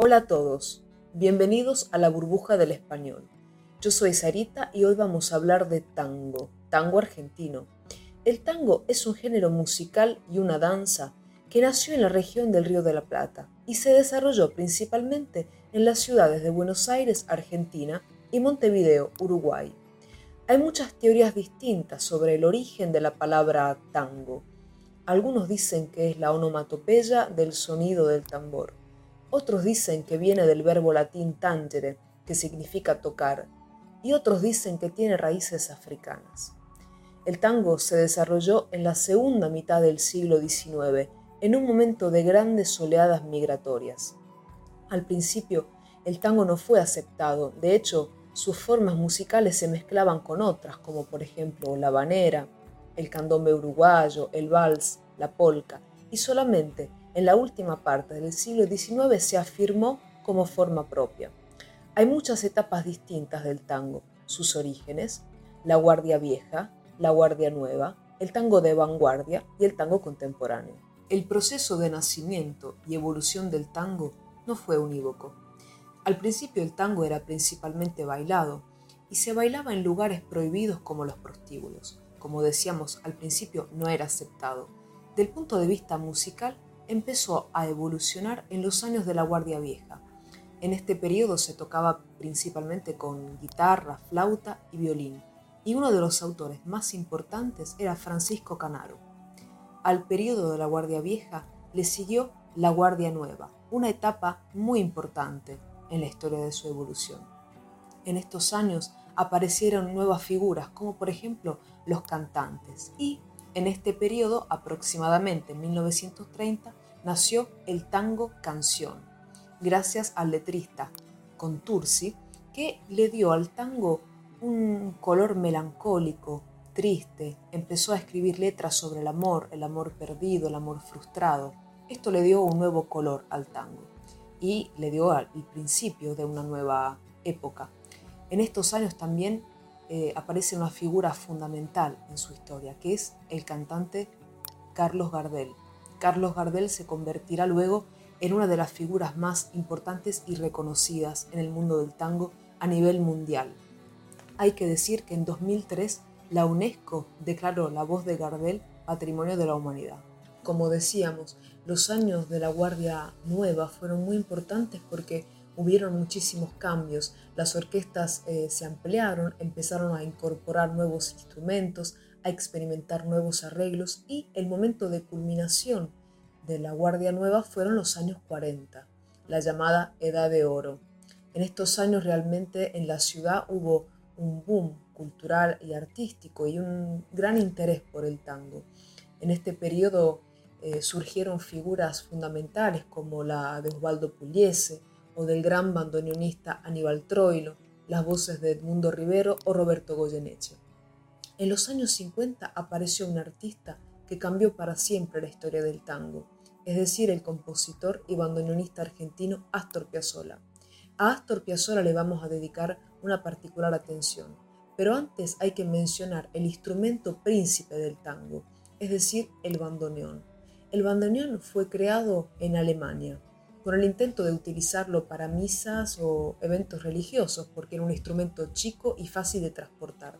Hola a todos, bienvenidos a la burbuja del español. Yo soy Sarita y hoy vamos a hablar de tango, tango argentino. El tango es un género musical y una danza que nació en la región del Río de la Plata y se desarrolló principalmente en las ciudades de Buenos Aires, Argentina, y Montevideo, Uruguay. Hay muchas teorías distintas sobre el origen de la palabra tango. Algunos dicen que es la onomatopeya del sonido del tambor. Otros dicen que viene del verbo latín tangere, que significa tocar, y otros dicen que tiene raíces africanas. El tango se desarrolló en la segunda mitad del siglo XIX, en un momento de grandes oleadas migratorias. Al principio, el tango no fue aceptado, de hecho, sus formas musicales se mezclaban con otras, como por ejemplo la banera, el candombe uruguayo, el vals, la polca, y solamente en la última parte del siglo XIX se afirmó como forma propia. Hay muchas etapas distintas del tango, sus orígenes, la guardia vieja, la guardia nueva, el tango de vanguardia y el tango contemporáneo. El proceso de nacimiento y evolución del tango no fue unívoco. Al principio el tango era principalmente bailado y se bailaba en lugares prohibidos como los prostíbulos. Como decíamos, al principio no era aceptado. Del punto de vista musical, empezó a evolucionar en los años de la Guardia Vieja. En este periodo se tocaba principalmente con guitarra, flauta y violín, y uno de los autores más importantes era Francisco Canaro. Al periodo de la Guardia Vieja le siguió la Guardia Nueva, una etapa muy importante en la historia de su evolución. En estos años aparecieron nuevas figuras, como por ejemplo los cantantes, y en este periodo, aproximadamente en 1930, nació el tango canción, gracias al letrista Contursi, que le dio al tango un color melancólico, triste, empezó a escribir letras sobre el amor, el amor perdido, el amor frustrado. Esto le dio un nuevo color al tango y le dio el principio de una nueva época. En estos años también eh, aparece una figura fundamental en su historia, que es el cantante Carlos Gardel. Carlos Gardel se convertirá luego en una de las figuras más importantes y reconocidas en el mundo del tango a nivel mundial. Hay que decir que en 2003 la UNESCO declaró la voz de Gardel Patrimonio de la Humanidad. Como decíamos, los años de la Guardia Nueva fueron muy importantes porque hubieron muchísimos cambios, las orquestas eh, se ampliaron, empezaron a incorporar nuevos instrumentos, a experimentar nuevos arreglos y el momento de culminación de la Guardia Nueva fueron los años 40, la llamada Edad de Oro. En estos años realmente en la ciudad hubo un boom cultural y artístico y un gran interés por el tango. En este periodo eh, surgieron figuras fundamentales como la de Osvaldo Pugliese, o del gran bandoneonista Aníbal Troilo, las voces de Edmundo Rivero o Roberto Goyeneche. En los años 50 apareció un artista que cambió para siempre la historia del tango, es decir, el compositor y bandoneonista argentino Astor Piazzolla. A Astor Piazzolla le vamos a dedicar una particular atención, pero antes hay que mencionar el instrumento príncipe del tango, es decir, el bandoneón. El bandoneón fue creado en Alemania con el intento de utilizarlo para misas o eventos religiosos, porque era un instrumento chico y fácil de transportar.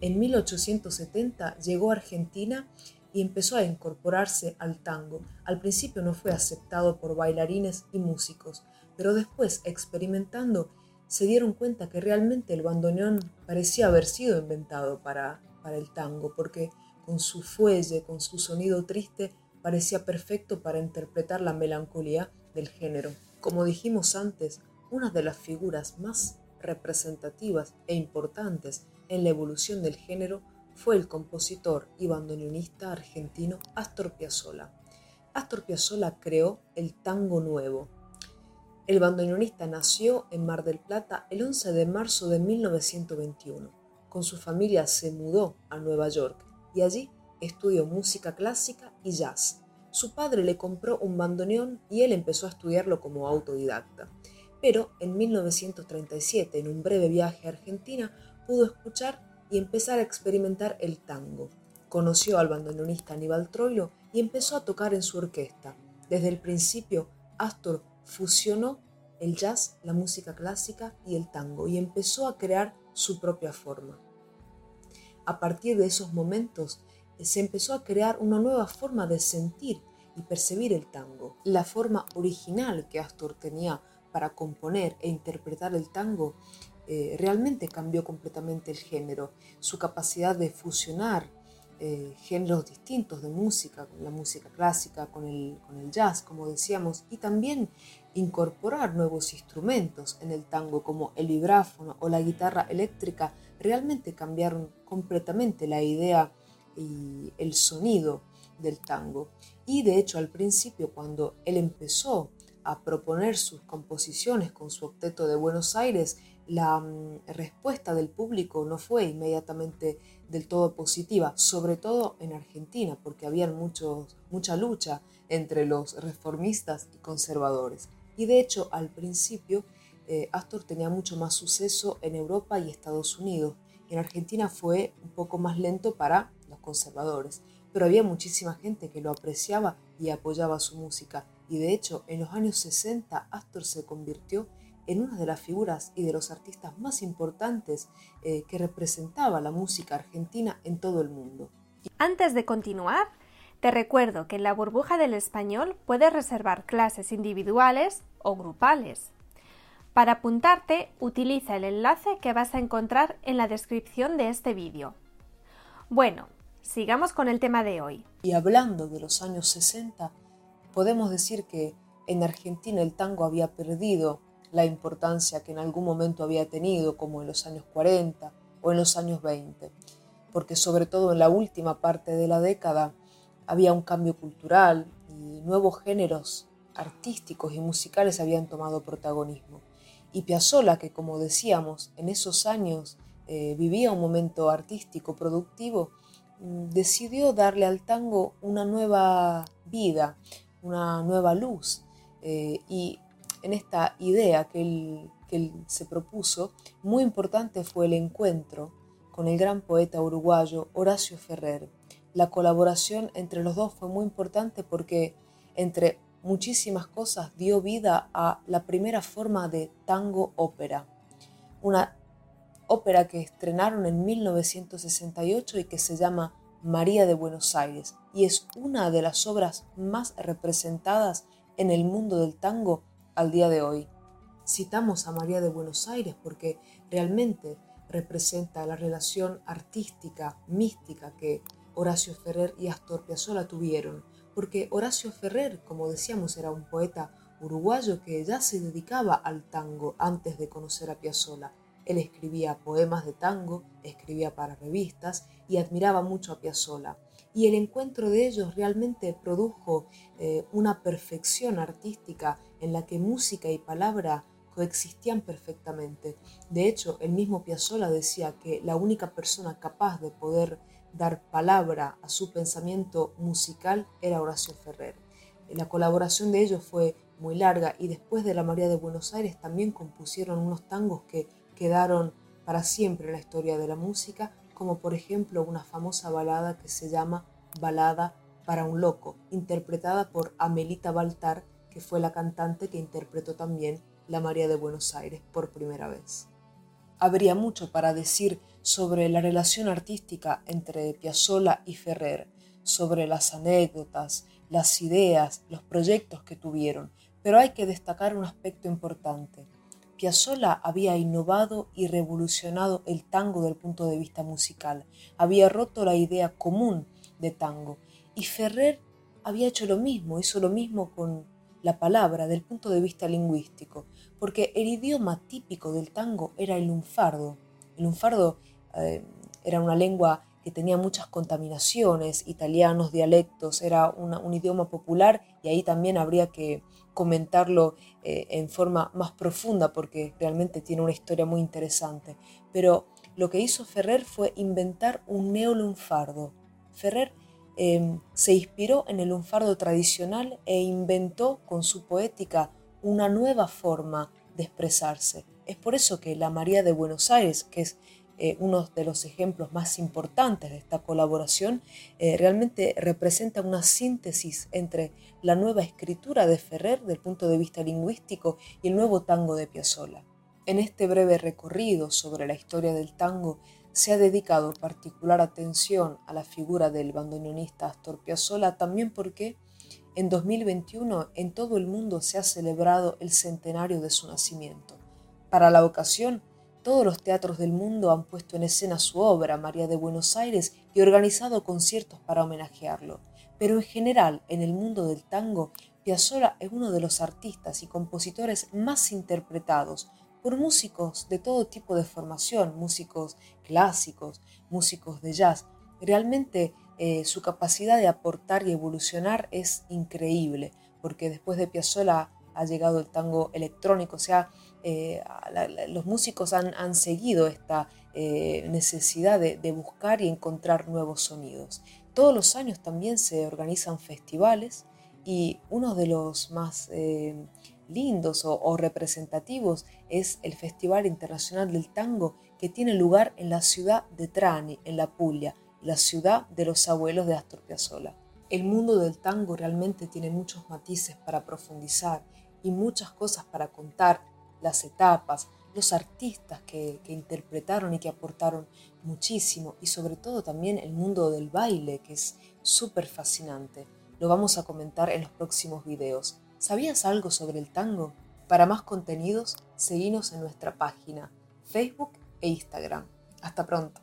En 1870 llegó a Argentina y empezó a incorporarse al tango. Al principio no fue aceptado por bailarines y músicos, pero después, experimentando, se dieron cuenta que realmente el bandoneón parecía haber sido inventado para, para el tango, porque con su fuelle, con su sonido triste, parecía perfecto para interpretar la melancolía del género. Como dijimos antes, una de las figuras más representativas e importantes en la evolución del género fue el compositor y bandoneonista argentino Astor Piazzolla. Astor Piazzolla creó el tango nuevo. El bandoneonista nació en Mar del Plata el 11 de marzo de 1921. Con su familia se mudó a Nueva York y allí estudió música clásica y jazz. Su padre le compró un bandoneón y él empezó a estudiarlo como autodidacta. Pero en 1937, en un breve viaje a Argentina, pudo escuchar y empezar a experimentar el tango. Conoció al bandoneonista Aníbal Troilo y empezó a tocar en su orquesta. Desde el principio, Astor fusionó el jazz, la música clásica y el tango y empezó a crear su propia forma. A partir de esos momentos se empezó a crear una nueva forma de sentir y percibir el tango. La forma original que Astor tenía para componer e interpretar el tango eh, realmente cambió completamente el género. Su capacidad de fusionar eh, géneros distintos de música, la música clásica con el, con el jazz, como decíamos, y también incorporar nuevos instrumentos en el tango como el vibráfono o la guitarra eléctrica, realmente cambiaron completamente la idea y el sonido del tango. Y de hecho al principio cuando él empezó a proponer sus composiciones con su octeto de Buenos Aires, la mm, respuesta del público no fue inmediatamente del todo positiva, sobre todo en Argentina, porque había mucha lucha entre los reformistas y conservadores. Y de hecho, al principio, eh, Astor tenía mucho más suceso en Europa y Estados Unidos. En Argentina fue un poco más lento para conservadores, pero había muchísima gente que lo apreciaba y apoyaba su música. Y de hecho, en los años 60, Astor se convirtió en una de las figuras y de los artistas más importantes eh, que representaba la música argentina en todo el mundo. Antes de continuar, te recuerdo que en la burbuja del español puedes reservar clases individuales o grupales. Para apuntarte, utiliza el enlace que vas a encontrar en la descripción de este vídeo. Bueno, sigamos con el tema de hoy. Y hablando de los años 60, podemos decir que en Argentina el tango había perdido la importancia que en algún momento había tenido, como en los años 40 o en los años 20, porque sobre todo en la última parte de la década había un cambio cultural y nuevos géneros artísticos y musicales habían tomado protagonismo. Y Piazzolla, que como decíamos, en esos años eh, vivía un momento artístico productivo, decidió darle al tango una nueva vida, una nueva luz. Eh, y en esta idea que él, se propuso, muy importante fue el encuentro con el gran poeta uruguayo Horacio Ferrer. La colaboración entre los dos fue muy importante porque entre muchísimas cosas dio vida a la primera forma de tango ópera, una ópera que estrenaron en 1968 y que se llama María de Buenos Aires y es una de las obras más representadas en el mundo del tango al día de hoy. Citamos a María de Buenos Aires porque realmente representa la relación artística, mística que Horacio Ferrer y Astor Piazzolla tuvieron, porque Horacio Ferrer, como decíamos, era un poeta uruguayo que ya se dedicaba al tango antes de conocer a Piazzolla. Él escribía poemas de tango, escribía para revistas y admiraba mucho a Piazzolla y el encuentro de ellos realmente produjo eh, una perfección artística en la que música y palabra coexistían perfectamente. De hecho, el mismo Piazzolla decía que la única persona capaz de poder dar palabra a su pensamiento musical era Horacio Ferrer. La colaboración de ellos fue muy larga y después de la María de Buenos Aires también compusieron unos tangos que quedaron para siempre en la historia de la música como por ejemplo una famosa balada que se llama Balada para un Loco, interpretada por Amelita Baltar, que fue la cantante que interpretó también La María de Buenos Aires por primera vez. Habría mucho para decir sobre la relación artística entre Piazzolla y Ferrer, sobre las anécdotas, las ideas, los proyectos que tuvieron, pero hay que destacar un aspecto importante. Piazzolla había innovado y revolucionado el tango del punto de vista musical, había roto la idea común de tango y Ferrer había hecho lo mismo, hizo lo mismo con la palabra del punto de vista lingüístico, porque el idioma típico del tango era el lunfardo. El lunfardo eh, era una lengua que tenía muchas contaminaciones, italianos, dialectos, era un idioma popular y ahí también habría que comentarlo eh, en forma más profunda porque realmente tiene una historia muy interesante. Pero lo que hizo Ferrer fue inventar un neolunfardo. Ferrer em, se inspiró en el lunfardo tradicional e inventó con su poética una nueva forma de expresarse. Es por eso que la María de Buenos Aires, que es eh, uno de los ejemplos más importantes de esta colaboración, eh, realmente representa una síntesis entre la nueva escritura de Ferrer del punto de vista lingüístico y el nuevo tango de Piazzolla. En este breve recorrido sobre la historia del tango se ha dedicado particular atención a la figura del bandoneonista Astor Piazzolla también porque en 2021 en todo el mundo se ha celebrado el centenario de su nacimiento. Para la ocasión, todos los teatros del mundo han puesto en escena su obra, María de Buenos Aires, y organizado conciertos para homenajearlo. Pero en general, en el mundo del tango, Piazzolla es uno de los artistas y compositores más interpretados por músicos de todo tipo de formación, músicos clásicos, músicos de jazz. Realmente eh, su capacidad de aportar y evolucionar es increíble, porque después de Piazzolla ha llegado el tango electrónico, o sea, eh, los músicos han, seguido esta eh, necesidad de, buscar y encontrar nuevos sonidos. Todos los años también se organizan festivales y uno de los más eh, lindos o, representativos es el Festival Internacional del Tango que tiene lugar en la ciudad de Trani, en la Puglia, la ciudad de los abuelos de Astor Piazzolla. El mundo del tango realmente tiene muchos matices para profundizar y muchas cosas para contar, las etapas, los artistas que, interpretaron y que aportaron muchísimo y sobre todo también el mundo del baile que es súper fascinante. Lo vamos a comentar en los próximos videos. ¿Sabías algo sobre el tango? Para más contenidos, seguinos en nuestra página, Facebook e Instagram. Hasta pronto.